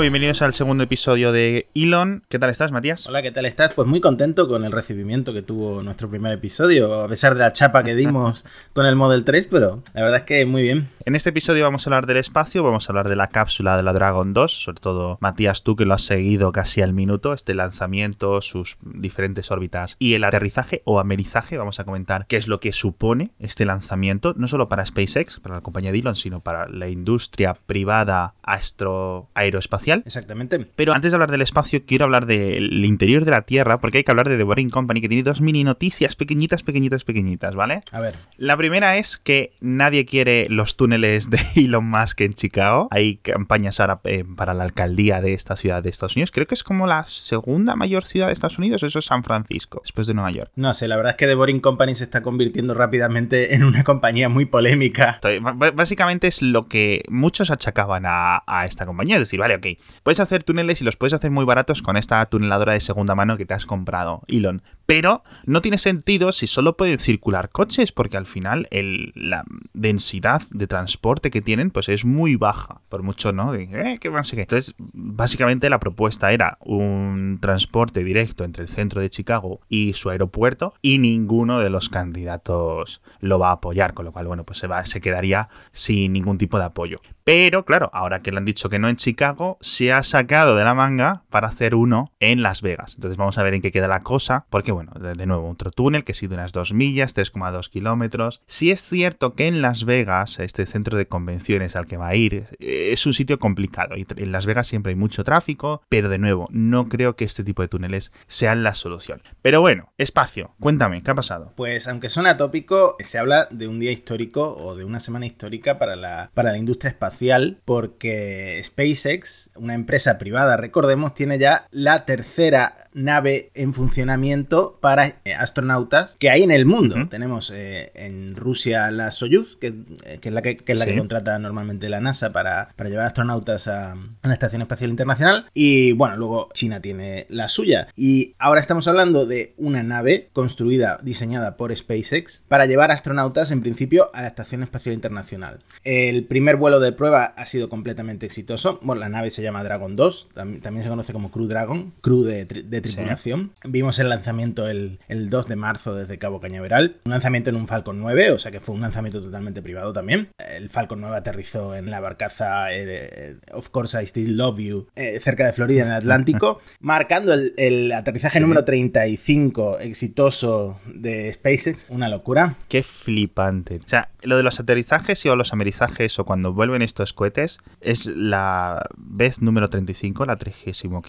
Bueno, bienvenidos al segundo episodio de Elon. ¿Qué tal estás, Matías? Hola, ¿qué tal estás? Pues muy contento con el recibimiento que tuvo nuestro primer episodio, a pesar de la chapa que dimos con el Model 3, pero la verdad es que muy bien. En este episodio vamos a hablar del espacio, vamos a hablar de la cápsula de la Dragon 2, sobre todo Matías, tú que lo has seguido casi al minuto, este lanzamiento, sus diferentes órbitas y el aterrizaje o amerizaje, vamos a comentar qué es lo que supone este lanzamiento, no solo para SpaceX, para la compañía de Elon, sino para la industria privada astro aeroespacial. Exactamente. Pero antes de hablar del espacio, quiero hablar del interior de la Tierra, porque hay que hablar de The Boring Company, que tiene dos mini noticias pequeñitas, pequeñitas, pequeñitas, ¿vale? A ver. La primera es que nadie quiere los túneles de Elon Musk en Chicago. Hay campañas ahora eh, para la alcaldía de esta ciudad de Estados Unidos. Creo que es como la segunda mayor ciudad de Estados Unidos. Eso es San Francisco, después de Nueva York. No sé, la verdad es que The Boring Company se está convirtiendo rápidamente en una compañía muy polémica. Entonces, Básicamente es lo que muchos achacaban a, a esta compañía. Es decir, vale, ok, puedes hacer túneles y los puedes hacer muy baratos con esta tuneladora de segunda mano que te has comprado, Elon. Pero no tiene sentido si solo pueden circular coches, porque al final la densidad de transporte que tienen pues es muy baja. Por mucho, ¿no? De, eh. Entonces, básicamente la propuesta era un transporte directo entre el centro de Chicago y su aeropuerto y ninguno de los candidatos lo va a apoyar, con lo cual, bueno, pues se quedaría sin ningún tipo de apoyo. Pero, claro, ahora que le han dicho que no en Chicago, se ha sacado de la manga para hacer uno en Las Vegas. Entonces vamos a ver en qué queda la cosa, porque, bueno, de, nuevo, otro túnel que sí de unas 2 millas, 3,2 kilómetros. Sí es cierto que en Las Vegas, este centro de convenciones al que va a ir, eh, es un sitio complicado. Y en Las Vegas siempre hay mucho tráfico, pero de nuevo, no creo que este tipo de túneles sean la solución. Pero bueno, espacio, cuéntame, ¿qué ha pasado? Pues aunque suena tópico, se habla de un día histórico o de una semana histórica para la, para la industria espacial porque SpaceX, una empresa privada, recordemos, tiene ya la tercera nave en funcionamiento para eh, astronautas que hay en el mundo. Tenemos eh, en Rusia la Soyuz, que, eh, que es la que, que es la Sí. que contrata normalmente la NASA para, para llevar astronautas a, a la Estación Espacial Internacional. Y bueno, luego China tiene la suya. Y ahora estamos hablando de una nave construida, diseñada por SpaceX, para llevar astronautas en principio a la Estación Espacial Internacional. El primer vuelo de prueba ha sido completamente exitoso. Bueno, la nave se llama Dragon 2, tam- también se conoce como Crew Dragon, Crew de, tri- de tripulación. Vimos el lanzamiento el, el 2 de marzo desde Cabo Cañaveral. Un lanzamiento en un Falcon 9, o sea que fue un lanzamiento totalmente privado también. El Falcon 9 aterrizó en la barcaza eh, eh, Of Course I Still Love You, eh, cerca de Florida, en el Atlántico, marcando el, el aterrizaje número 35 exitoso de SpaceX. Una locura. Qué flipante. O sea, lo de los aterrizajes y o los amerizajes o cuando vuelven estos cohetes es la vez número 35, la 35,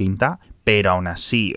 pero aún así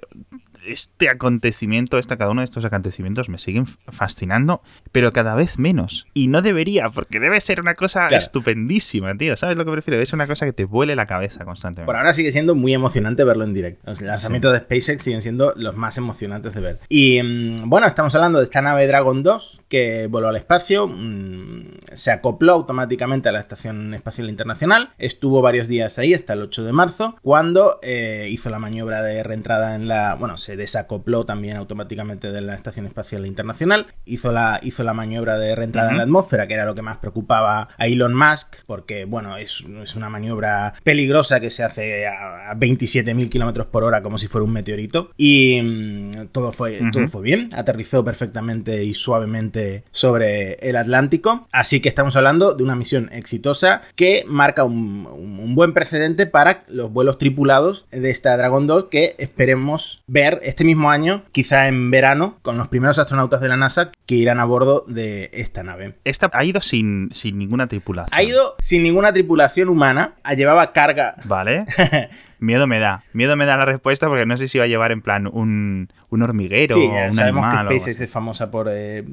este acontecimiento, este, cada uno de estos acontecimientos me siguen fascinando, pero cada vez menos. Y no debería, porque debe ser una cosa Claro. estupendísima, tío. ¿Sabes lo que prefiero? Ser una cosa que te vuele la cabeza constantemente. Por ahora sigue siendo muy emocionante verlo en directo. Los lanzamientos de SpaceX siguen siendo los más emocionantes de ver. Y mm, bueno, estamos hablando de esta nave Dragon 2 que voló al espacio, mm, se acopló automáticamente a la Estación Espacial Internacional, estuvo varios días ahí hasta el 8 de marzo, cuando eh, hizo la maniobra de reentrada en la... Bueno, se desacopló también automáticamente de la Estación Espacial Internacional, hizo la, hizo la maniobra de reentrada en la atmósfera, que era lo que más preocupaba a Elon Musk, porque bueno, es, es una maniobra peligrosa que se hace a, a 27.000 kilómetros por hora como si fuera un meteorito. Y mm, todo, fue, todo fue bien, aterrizó perfectamente y suavemente sobre el Atlántico. Así que estamos hablando de una misión exitosa que marca un, un- un buen precedente para los vuelos tripulados de esta Dragon 2 que esperemos ver este mismo año, quizá en verano, con los primeros astronautas de la NASA que irán a bordo de esta nave. Esta ha ido sin, sin ninguna tripulación. Ha ido sin ninguna tripulación humana, llevaba carga. Vale. Miedo me da. Miedo me da la respuesta porque no sé si va a llevar en plan un, un hormiguero Sí, o un sabemos animal. que SpaceX es famosa por eh,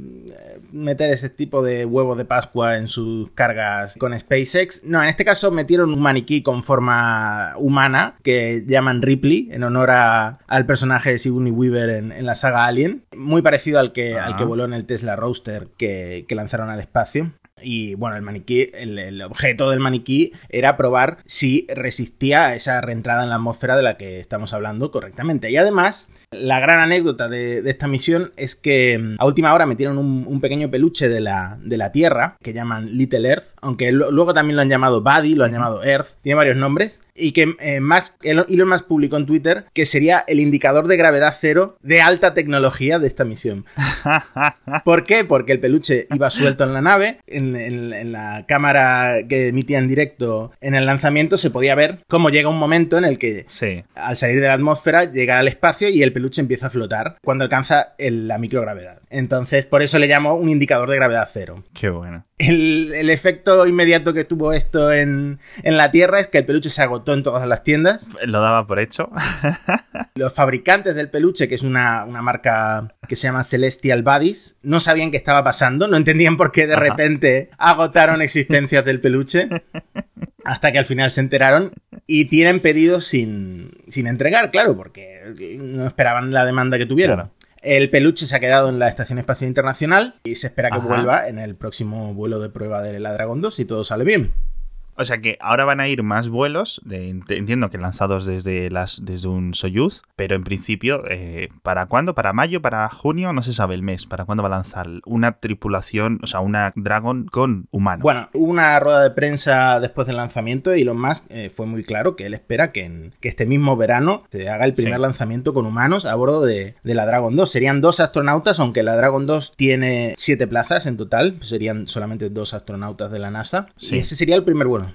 meter ese tipo de huevos de Pascua en sus cargas con SpaceX. No, en este caso metieron un maniquí con forma humana que llaman Ripley en honor a- al personaje de Sigourney Weaver en, en la saga Alien. Muy parecido al que, Ah. al que voló en el Tesla Roadster que, que lanzaron al espacio. Y bueno, el maniquí, el, objeto del maniquí era probar si resistía a esa reentrada en la atmósfera de la que estamos hablando correctamente. Y además, la gran anécdota de, de esta misión es que mm, a última hora metieron un, un pequeño peluche de la, de la Tierra que llaman Little Earth, aunque luego también lo han llamado Buddy, lo han llamado Earth, tiene varios nombres, y que eh, Max, Elon Elon Musk publicó en Twitter que sería el indicador de gravedad cero de alta tecnología de esta misión. ¿Por qué? Porque el peluche iba suelto en la nave, en, en- en la cámara que emitía en directo en el lanzamiento se podía ver cómo llega un momento en el que Sí. al salir de la atmósfera llega al espacio y el peluche empieza a flotar cuando alcanza el- la microgravedad. Entonces, por eso le llamo un indicador de gravedad cero. Qué bueno. El, el efecto inmediato que tuvo esto en, en la Tierra es que el peluche se agotó en todas las tiendas. Lo daba por hecho. Los fabricantes del peluche, que es una, una marca que se llama Celestial Buddies, no sabían qué estaba pasando, no entendían por qué de Ajá. repente agotaron existencias del peluche. Hasta que al final se enteraron y tienen pedidos sin, sin entregar, claro, porque no esperaban la demanda que tuvieron. Claro. El peluche se ha quedado en la Estación Espacial Internacional y se espera que Ajá. vuelva en el próximo vuelo de prueba de la Dragon 2 si todo sale bien. O sea que ahora van a ir más vuelos, de- entiendo que lanzados desde, las, desde un Soyuz, pero en principio, eh, ¿para cuándo? ¿Para mayo? ¿Para junio? No se sabe el mes. ¿Para cuándo va a lanzar una tripulación, o sea, una Dragon con humanos? Bueno, hubo una rueda de prensa después del lanzamiento y Elon Musk eh, fue muy claro que él espera que, en- que este mismo verano se haga el primer Sí. lanzamiento con humanos a bordo de, de la Dragon 2. Serían dos astronautas, aunque la Dragon 2 tiene siete plazas en total, serían solamente dos astronautas de la NASA. Sí. Y ese sería el primer vuelo.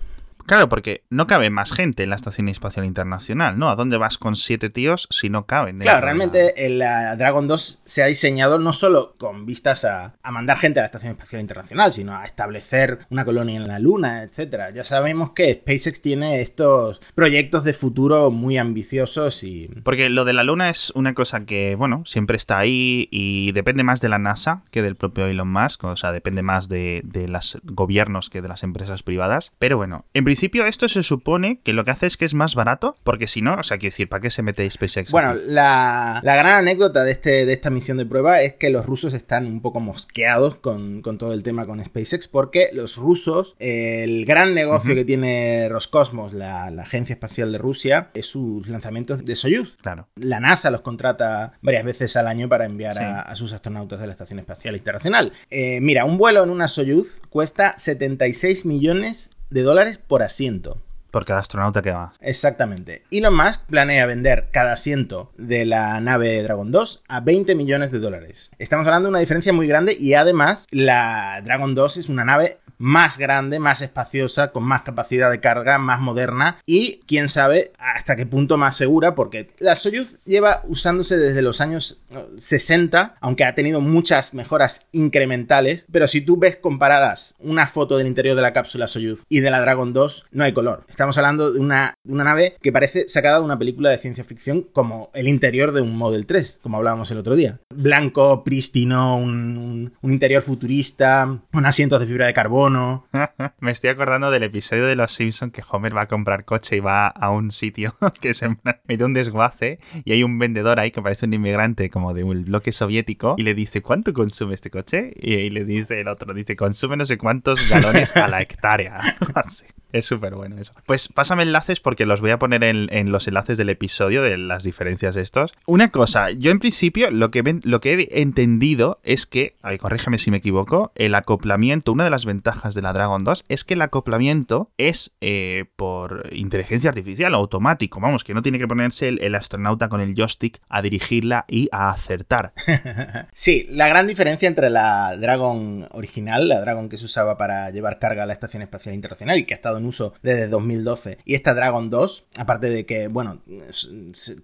Claro, porque no cabe más gente en la Estación Espacial Internacional, ¿no? ¿A dónde vas con siete tíos si no caben? Claro, realmente el, la Dragon 2 se ha diseñado no solo con vistas a, a mandar gente a la Estación Espacial Internacional, sino a establecer una colonia en la Luna, etcétera. Ya sabemos que SpaceX tiene estos proyectos de futuro muy ambiciosos y Porque lo de la Luna es una cosa que, bueno, siempre está ahí y depende más de la NASA que del propio Elon Musk, o sea, depende más de, de los gobiernos que de las empresas privadas. Pero bueno, en principio esto se supone que lo que hace es que es más barato, porque si no, o sea, quiero decir, ¿para qué se mete SpaceX? Bueno, la, la gran anécdota de, este, de esta misión de prueba es que los rusos están un poco mosqueados con, con todo el tema con SpaceX, porque los rusos, el gran negocio que tiene Roscosmos, la, la agencia espacial de Rusia, es sus lanzamientos de Soyuz. Claro. La NASA los contrata varias veces al año para enviar Sí. a, a sus astronautas de la Estación Espacial Internacional. Eh, mira, un vuelo en una Soyuz cuesta 76 millones de dólares por asiento. Por cada astronauta que va. Exactamente. Elon Musk planea vender cada asiento de la nave Dragon 2 a 20 millones de dólares. Estamos hablando de una diferencia muy grande y además la Dragon 2 es una nave más grande, más espaciosa, con más capacidad de carga, más moderna y quién sabe hasta qué punto más segura porque la Soyuz lleva usándose desde los años eh, 60, aunque ha tenido muchas mejoras incrementales, pero si tú ves comparadas una foto del interior de la cápsula Soyuz y de la Dragon 2, no hay color. Estamos hablando de una, nave que parece sacada de una película de ciencia ficción como el interior de un Model 3, como hablábamos el otro día. Blanco, prístino, un, interior futurista, un asientos de fibra de carbono. Me estoy acordando del episodio de Los Simpsons que Homer va a comprar coche y va a un sitio que se mete un desguace y hay un vendedor ahí que parece un inmigrante como de un bloque soviético y le dice ¿cuánto consume este coche? Y, le dice el otro, dice consume no sé cuántos galones a la hectárea. Así. Es súper bueno eso. Pues pásame enlaces porque los voy a poner en, los enlaces del episodio de las diferencias estos. Una cosa, yo en principio lo que, ven- lo que he entendido es que, ay, corrígeme si me equivoco, el acoplamiento, una de las ventajas de la Dragon 2 es que el acoplamiento es eh, por inteligencia artificial, automático, vamos, que no tiene que ponerse el, astronauta con el joystick a dirigirla y a acertar. Sí, la gran diferencia entre la Dragon original, la Dragon que se usaba para llevar carga a la Estación Espacial Internacional y que ha estado en uso desde 2012, y esta Dragon 2, aparte de que, bueno,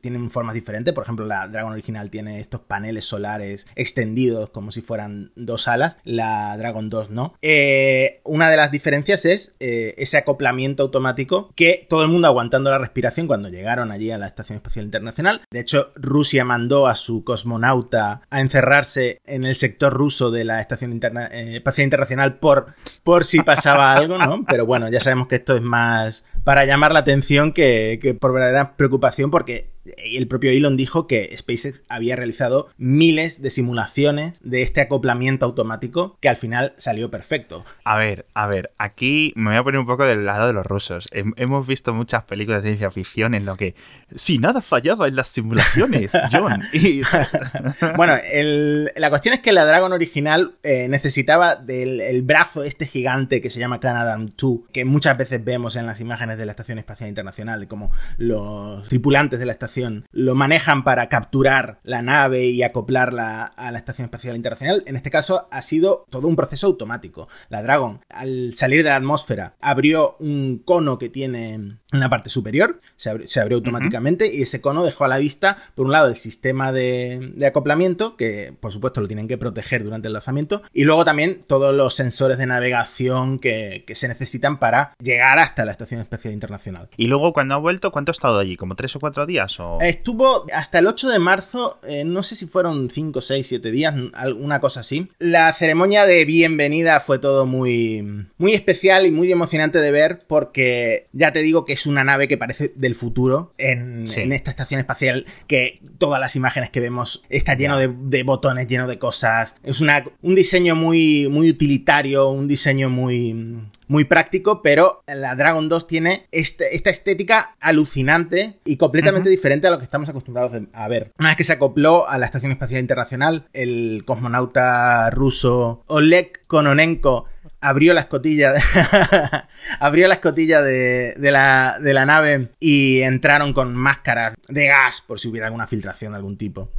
tienen formas diferentes, por ejemplo, la Dragon original tiene estos paneles solares extendidos como si fueran dos alas, la Dragon 2 no. Eh, una de las diferencias es eh, ese acoplamiento automático que todo el mundo aguantando la respiración cuando llegaron allí a la Estación Espacial Internacional. De hecho, Rusia mandó a su cosmonauta a encerrarse en el sector ruso de la Estación Interna- eh, Espacial Internacional por, por si pasaba algo, ¿no? Pero bueno, ya sabemos que esto es más, para llamar la atención que, que por verdadera preocupación porque el propio Elon dijo que SpaceX había realizado miles de simulaciones de este acoplamiento automático que al final salió perfecto. A ver, a ver, aquí me voy a poner un poco del lado de los rusos. Hemos visto muchas películas de ciencia ficción en lo que si nada fallaba en las simulaciones, John. bueno, la cuestión es que la Dragon original eh, necesitaba del brazo este gigante que se llama Canadarm2, que muchas veces vemos en las imágenes de la Estación Espacial Internacional, de cómo los tripulantes de la estación lo manejan para capturar la nave y acoplarla a la Estación Espacial Internacional. En este caso ha sido todo un proceso automático. La Dragon, al salir de la atmósfera, abrió un cono que tiene en la parte superior, se, abrió, automáticamente y ese cono dejó a la vista, por un lado, el sistema de, acoplamiento, que por supuesto lo tienen que proteger durante el lanzamiento, y luego también todos los sensores de navegación que, se necesitan para llegar hasta la Estación Espacial Internacional. Y luego cuando ha vuelto, ¿cuánto ha estado allí? ¿Como tres o cuatro días? Estuvo hasta el 8 de marzo, eh, no sé si fueron 5, 6, 7 días, alguna cosa así. La ceremonia de bienvenida fue todo muy, muy especial y muy emocionante de ver porque ya te digo que es una nave que parece del futuro en, esta estación espacial que todas las imágenes que vemos está lleno de, botones, lleno de cosas. Es una, un diseño muy, muy utilitario, un diseño muy muy práctico, pero la Dragon 2 tiene este, esta estética alucinante y completamente diferente a lo que estamos acostumbrados a ver. Una vez que se acopló a la Estación Espacial Internacional, el cosmonauta ruso Oleg Kononenko abrió la escotilla, de abrió la escotilla de, la, de la nave y entraron con máscaras de gas por si hubiera alguna filtración de algún tipo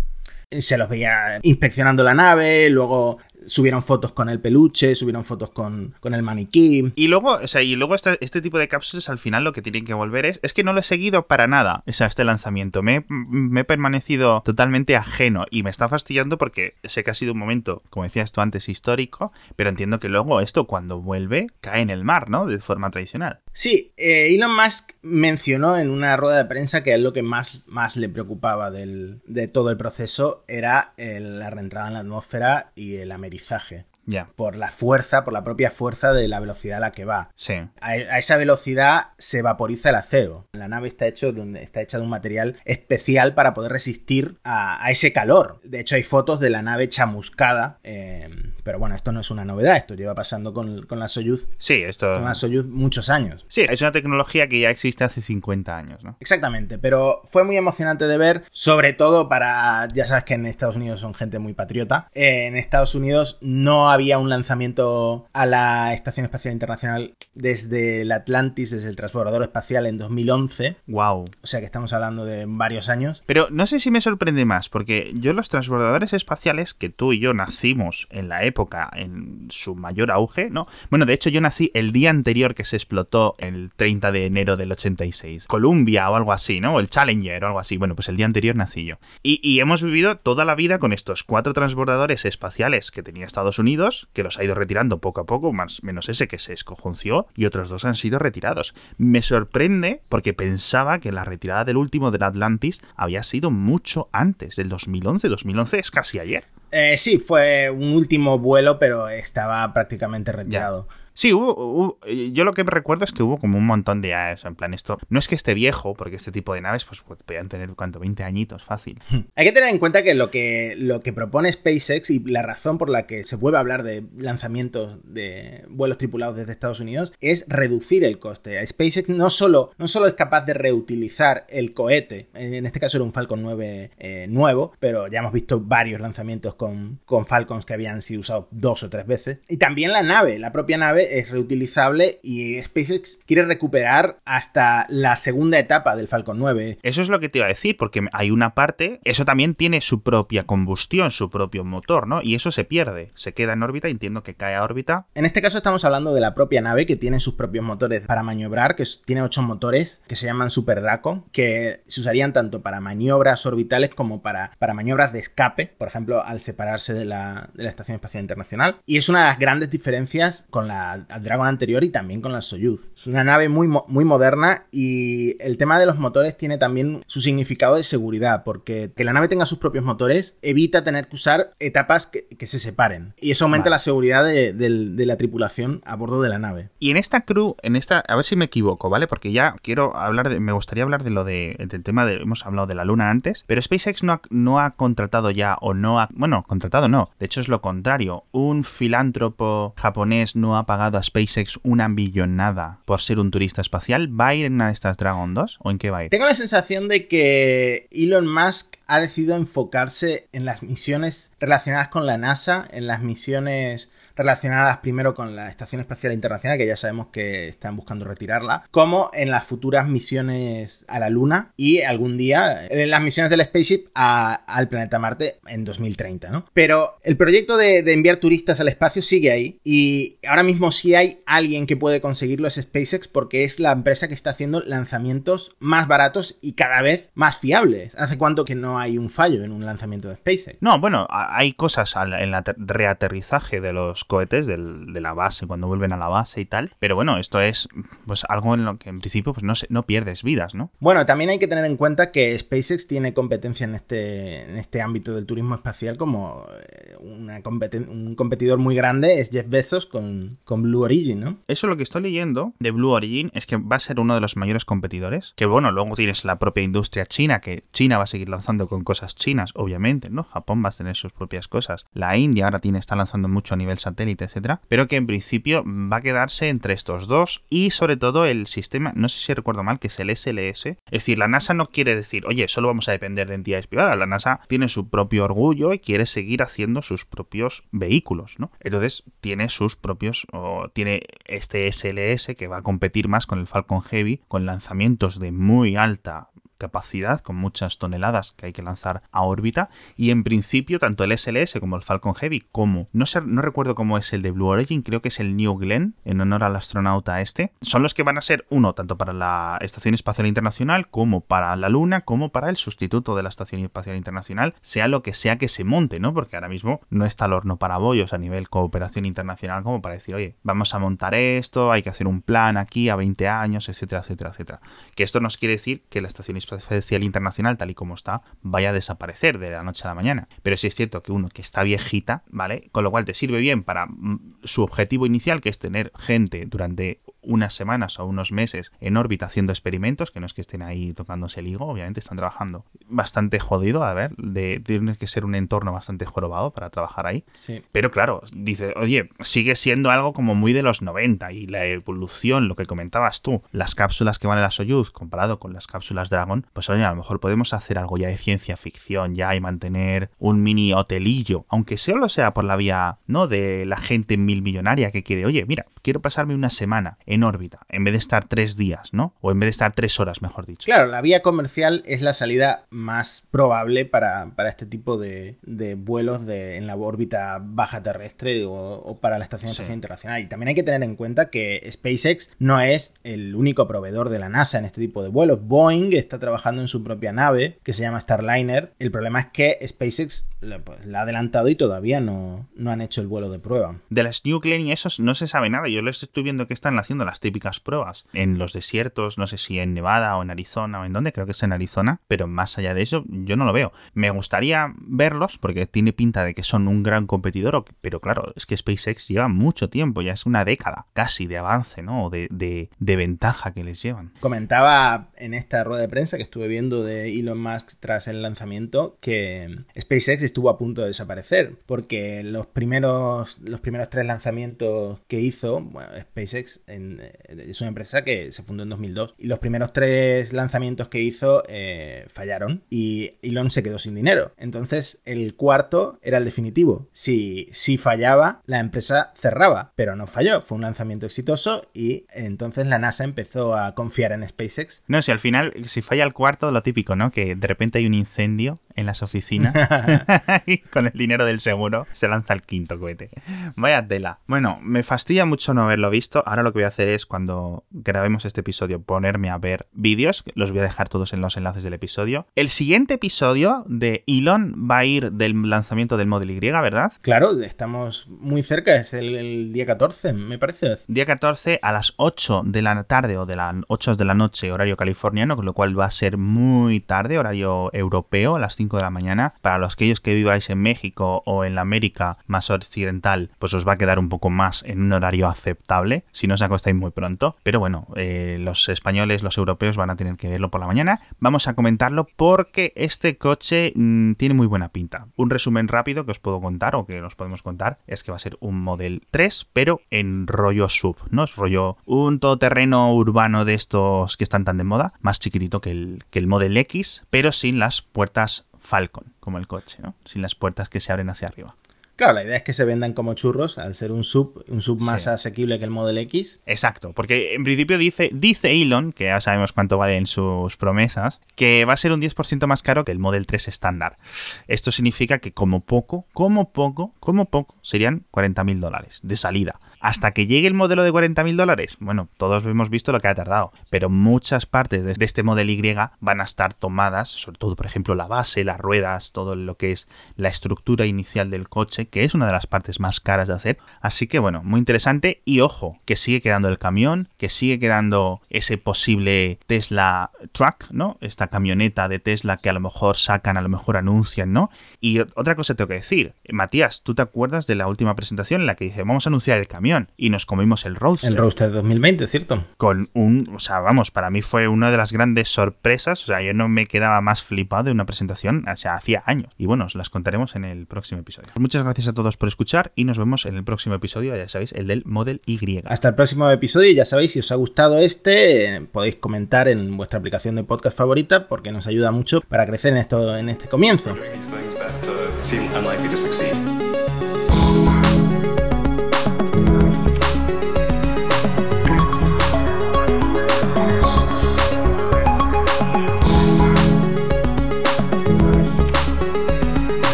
se los veía inspeccionando la nave, luego subieron fotos con el peluche, subieron fotos con, con el maniquí. Y luego, o sea, y luego este, este, tipo de cápsulas al final lo que tienen que volver es, es que no lo he seguido para nada, o sea, este lanzamiento. Me, me he permanecido totalmente ajeno y me está fastidiando porque sé que ha sido un momento, como decías tú antes, histórico, pero entiendo que luego esto cuando vuelve cae en el mar, ¿no? De forma tradicional. Sí, eh, Elon Musk mencionó en una rueda de prensa que es lo que más, más le preocupaba del, de todo el proceso era la reentrada en la atmósfera y el americano aprendizaje ya. Por la fuerza, por la propia fuerza de la velocidad a la que va. Sí. A, esa velocidad se vaporiza el acero. La nave está, hecho, está hecha de un material especial para poder resistir a, ese calor. De hecho, hay fotos de la nave chamuscada. Eh, pero bueno, esto no es una novedad, esto lleva pasando con, la Soyuz. Sí, esto. Con la Soyuz muchos años. Sí, es una tecnología que ya existe hace 50 años, ¿no? Exactamente, pero fue muy emocionante de ver, sobre todo para. Ya sabes que en Estados Unidos son gente muy patriota. en Estados Unidos no había un lanzamiento a la Estación Espacial Internacional desde el Atlantis, desde el transbordador espacial en 2011. Wow. O sea que estamos hablando de varios años. Pero no sé si me sorprende más, porque yo los transbordadores espaciales que tú y yo nacimos en la época época, en su mayor auge, ¿no? Bueno, de hecho yo nací el día anterior que se explotó, el 30 de enero del 86. Columbia o algo así, ¿no? O el Challenger o algo así. Bueno, pues el día anterior nací yo. Y, hemos vivido toda la vida con estos cuatro transbordadores espaciales que tenía Estados Unidos, que los ha ido retirando poco a poco, más menos ese que se escojonció, y otros dos han sido retirados. Me sorprende porque pensaba que la retirada del último del Atlantis había sido mucho antes, del 2011. 2011 es casi ayer. Eh, sí, fue un último vuelo, pero estaba prácticamente retirado. Sí, hubo, yo lo que recuerdo es que hubo como un montón de aves, en plan esto, no es que esté viejo, porque este tipo de naves pues, pues podían tener cuánto, 20 añitos, fácil. Hay que tener en cuenta que lo que lo que propone SpaceX y la razón por la que se vuelve a hablar de lanzamientos de vuelos tripulados desde Estados Unidos es reducir el coste. SpaceX no solo, no solo es capaz de reutilizar el cohete, en este caso era un Falcon 9 eh, nuevo, pero ya hemos visto varios lanzamientos con, con Falcons que habían sido usados dos o tres veces, y también la nave, la propia nave es reutilizable y SpaceX quiere recuperar hasta la segunda etapa del Falcon 9. Eso es lo que te iba a decir, porque hay una parte, eso también tiene su propia combustión, su propio motor, ¿no? Y eso se pierde, se queda en órbita, entiendo que cae a órbita. En este caso estamos hablando de la propia nave que tiene sus propios motores para maniobrar, que tiene ocho motores que se llaman Super Draco, que se usarían tanto para maniobras orbitales como para, para maniobras de escape, por ejemplo, al separarse de la, de la Estación Espacial Internacional. Y es una de las grandes diferencias con la al Dragon anterior y también con la Soyuz. Es una nave muy, muy moderna y el tema de los motores tiene también su significado de seguridad, porque que la nave tenga sus propios motores evita tener que usar etapas que, se separen. Y eso aumenta la seguridad de, la tripulación a bordo de la nave. Y en esta crew, en esta, a ver si me equivoco, ¿vale? Porque ya quiero hablar de, me gustaría hablar de lo de, del tema de, hemos hablado de la luna antes, pero SpaceX no ha, no ha contratado ya o no ha, bueno, contratado no, de hecho es lo contrario, un filántropo japonés no ha pagado a SpaceX una billonada por ser un turista espacial, ¿va a ir en una de estas Dragon 2 o en qué va a ir? Tengo la sensación de que Elon Musk ha decidido enfocarse en las misiones relacionadas con la NASA, en las misiones relacionadas primero con la Estación Espacial Internacional, que ya sabemos que están buscando retirarla, como en las futuras misiones a la Luna y algún día en las misiones del Spaceship al planeta Marte en 2030, ¿no? Pero el proyecto de, enviar turistas al espacio sigue ahí y ahora mismo si hay alguien que puede conseguirlo es SpaceX porque es la empresa que está haciendo lanzamientos más baratos y cada vez más fiables. ¿Hace cuánto que no hay un fallo en un lanzamiento de SpaceX? No, bueno, hay cosas en el reaterrizaje de los cohetes de la base, cuando vuelven a la base y tal. Pero bueno, esto es pues algo en lo que en principio pues no, no pierdes vidas, ¿no? Bueno, también hay que tener en cuenta que SpaceX tiene competencia en este, en este ámbito del turismo espacial como eh, un competidor muy grande es Jeff Bezos con, con Blue Origin, ¿no? Eso lo que estoy leyendo de Blue Origin es que va a ser uno de los mayores competidores. Que bueno, luego tienes la propia industria china, que China va a seguir lanzando con cosas chinas, obviamente, ¿no? Japón va a tener sus propias cosas. La India ahora tiene, está lanzando mucho a nivel satélite etcétera, pero que en principio va a quedarse entre estos dos y sobre todo el sistema, no sé si recuerdo mal, que es el SLS. Es decir, la NASA no quiere decir, oye, solo vamos a depender de entidades privadas. La NASA tiene su propio orgullo y quiere seguir haciendo sus propios vehículos, ¿no? Entonces tiene sus propios, o tiene este SLS que va a competir más con el Falcon Heavy, con lanzamientos de muy alta capacidad, con muchas toneladas que hay que lanzar a órbita. Y en principio, tanto el SLS como el Falcon Heavy, como no, sé, no recuerdo cómo es el de Blue Origin, creo que es el New Glenn, en honor al astronauta este, son los que van a ser uno, tanto para la Estación Espacial Internacional, como para la Luna, como para el sustituto de la Estación Espacial Internacional, sea lo que sea que se monte, ¿no? Porque ahora mismo no está el horno para bollos a nivel cooperación internacional como para decir, oye, vamos a montar esto, hay que hacer un plan aquí a 20 años, etcétera, etcétera, etcétera. Que esto nos quiere decir que la Estación Espacial Espacial Internacional, tal y como está, vaya a desaparecer de la noche a la mañana. Pero sí es cierto que uno que está viejita, ¿vale? Con lo cual te sirve bien para mm, su objetivo inicial, que es tener gente durante unas semanas o unos meses en órbita haciendo experimentos, que no es que estén ahí tocándose el higo, obviamente están trabajando bastante jodido, a ver, de, tiene que ser un entorno bastante jorobado para trabajar ahí. Sí. Pero claro, dice, oye, sigue siendo algo como muy de los 90 y la evolución, lo que comentabas tú, las cápsulas que van en la Soyuz comparado con las cápsulas Dragon, pues oye, a lo mejor podemos hacer algo ya de ciencia ficción ya y mantener un mini hotelillo, aunque solo sea por la vía, ¿no? De la gente mil millonaria que quiere, oye, mira, quiero pasarme una semana en órbita, en vez de estar tres días, ¿no? O en vez de estar tres horas, mejor dicho. Claro, la vía comercial es la salida más probable para, este tipo de, vuelos de, en la órbita baja terrestre o, para la Estación Espacial Internacional. Y también hay que tener en cuenta que SpaceX no es el único proveedor de la NASA en este tipo de vuelos. Boeing está trabajando en su propia nave que se llama Starliner. El problema es que SpaceX pues, la ha adelantado y todavía no, no han hecho el vuelo de prueba. De las New Glenn y esos no se sabe nada. Yo les estoy viendo que están haciendo las típicas pruebas en los desiertos, no sé si en Nevada o en Arizona o en dónde, creo que es en Arizona, pero más allá de eso yo no lo veo. Me gustaría verlos porque tiene pinta de que son un gran competidor, pero claro, es que SpaceX lleva mucho tiempo, ya es una década casi de avance, ¿no? De, de, de ventaja que les llevan. Comentaba en esta rueda de prensa que estuve viendo de Elon Musk tras el lanzamiento que SpaceX estuvo a punto de desaparecer porque los primeros, los primeros tres lanzamientos que hizo, bueno, SpaceX eh, es una empresa que se fundó en 2002 y los primeros tres lanzamientos que hizo eh, fallaron y Elon se quedó sin dinero. Entonces el cuarto era el definitivo. Si, si fallaba, la empresa cerraba, pero no falló. Fue un lanzamiento exitoso y entonces la NASA empezó a confiar en SpaceX. No, si al final, si falla el cuarto, lo típico, ¿no? Que de repente hay un incendio en las oficinas y con el dinero del seguro se lanza el quinto cohete. Vaya tela. Bueno, me fastidia mucho no haberlo visto. Ahora lo que voy a hacer es cuando grabemos este episodio ponerme a ver vídeos. Los voy a dejar todos en los enlaces del episodio. El siguiente episodio de Elon va a ir del lanzamiento del Model Y, ¿verdad? Claro, estamos muy cerca. Es el, el día 14, me parece. Día 14 a las 8 de la tarde o de las 8 de la noche, horario californiano, con lo cual va a ser muy tarde, horario europeo, a las 5 de la mañana. Para los aquellos que viváis en México o en la América más occidental, pues os va a quedar un poco más en un horario aceptable, si no os acostáis muy pronto. Pero bueno, eh, los españoles, los europeos van a tener que verlo por la mañana. Vamos a comentarlo porque este coche mmm, tiene muy buena pinta. Un resumen rápido que os puedo contar o que nos podemos contar es que va a ser un Model 3, pero en rollo sub, ¿no? Es rollo un todoterreno urbano de estos que están tan de moda, más chiquitito que el, que el Model X, pero sin las puertas Falcon, como el coche, ¿no? Sin las puertas que se abren hacia arriba. Claro, la idea es que se vendan como churros al ser un sub, un sub más Sí. asequible que el Model X. Exacto, porque en principio dice, dice Elon, que ya sabemos cuánto valen sus promesas, que va a ser un 10% más caro que el Model 3 estándar. Esto significa que como poco, como poco, como poco, serían 40.000 dólares de salida. Hasta que llegue el modelo de 40.000 dólares, bueno, todos hemos visto lo que ha tardado, pero muchas partes de este Model Y van a estar tomadas, sobre todo, por ejemplo, la base, las ruedas, todo lo que es la estructura inicial del coche, que es una de las partes más caras de hacer. Así que, bueno, muy interesante. Y ojo, que sigue quedando el camión, que sigue quedando ese posible Tesla Truck, ¿no? Esta camioneta de Tesla que a lo mejor sacan, a lo mejor anuncian, ¿no? Y otra cosa tengo que decir, Matías, ¿tú te acuerdas de la última presentación en la que dice, vamos a anunciar el camión? Y nos comimos el Roadster. El Roadster 2020, ¿cierto? con un, o sea, vamos, para mí fue una de las grandes sorpresas, o sea, yo no me quedaba más flipado de una presentación, o sea, hacía años. Y bueno, os las contaremos en el próximo episodio. Muchas gracias a todos por escuchar y nos vemos en el próximo episodio, ya sabéis, el del Model Y. Hasta el próximo episodio y ya sabéis, si os ha gustado este, podéis comentar en vuestra aplicación de podcast favorita porque nos ayuda mucho para crecer en esto en este comienzo.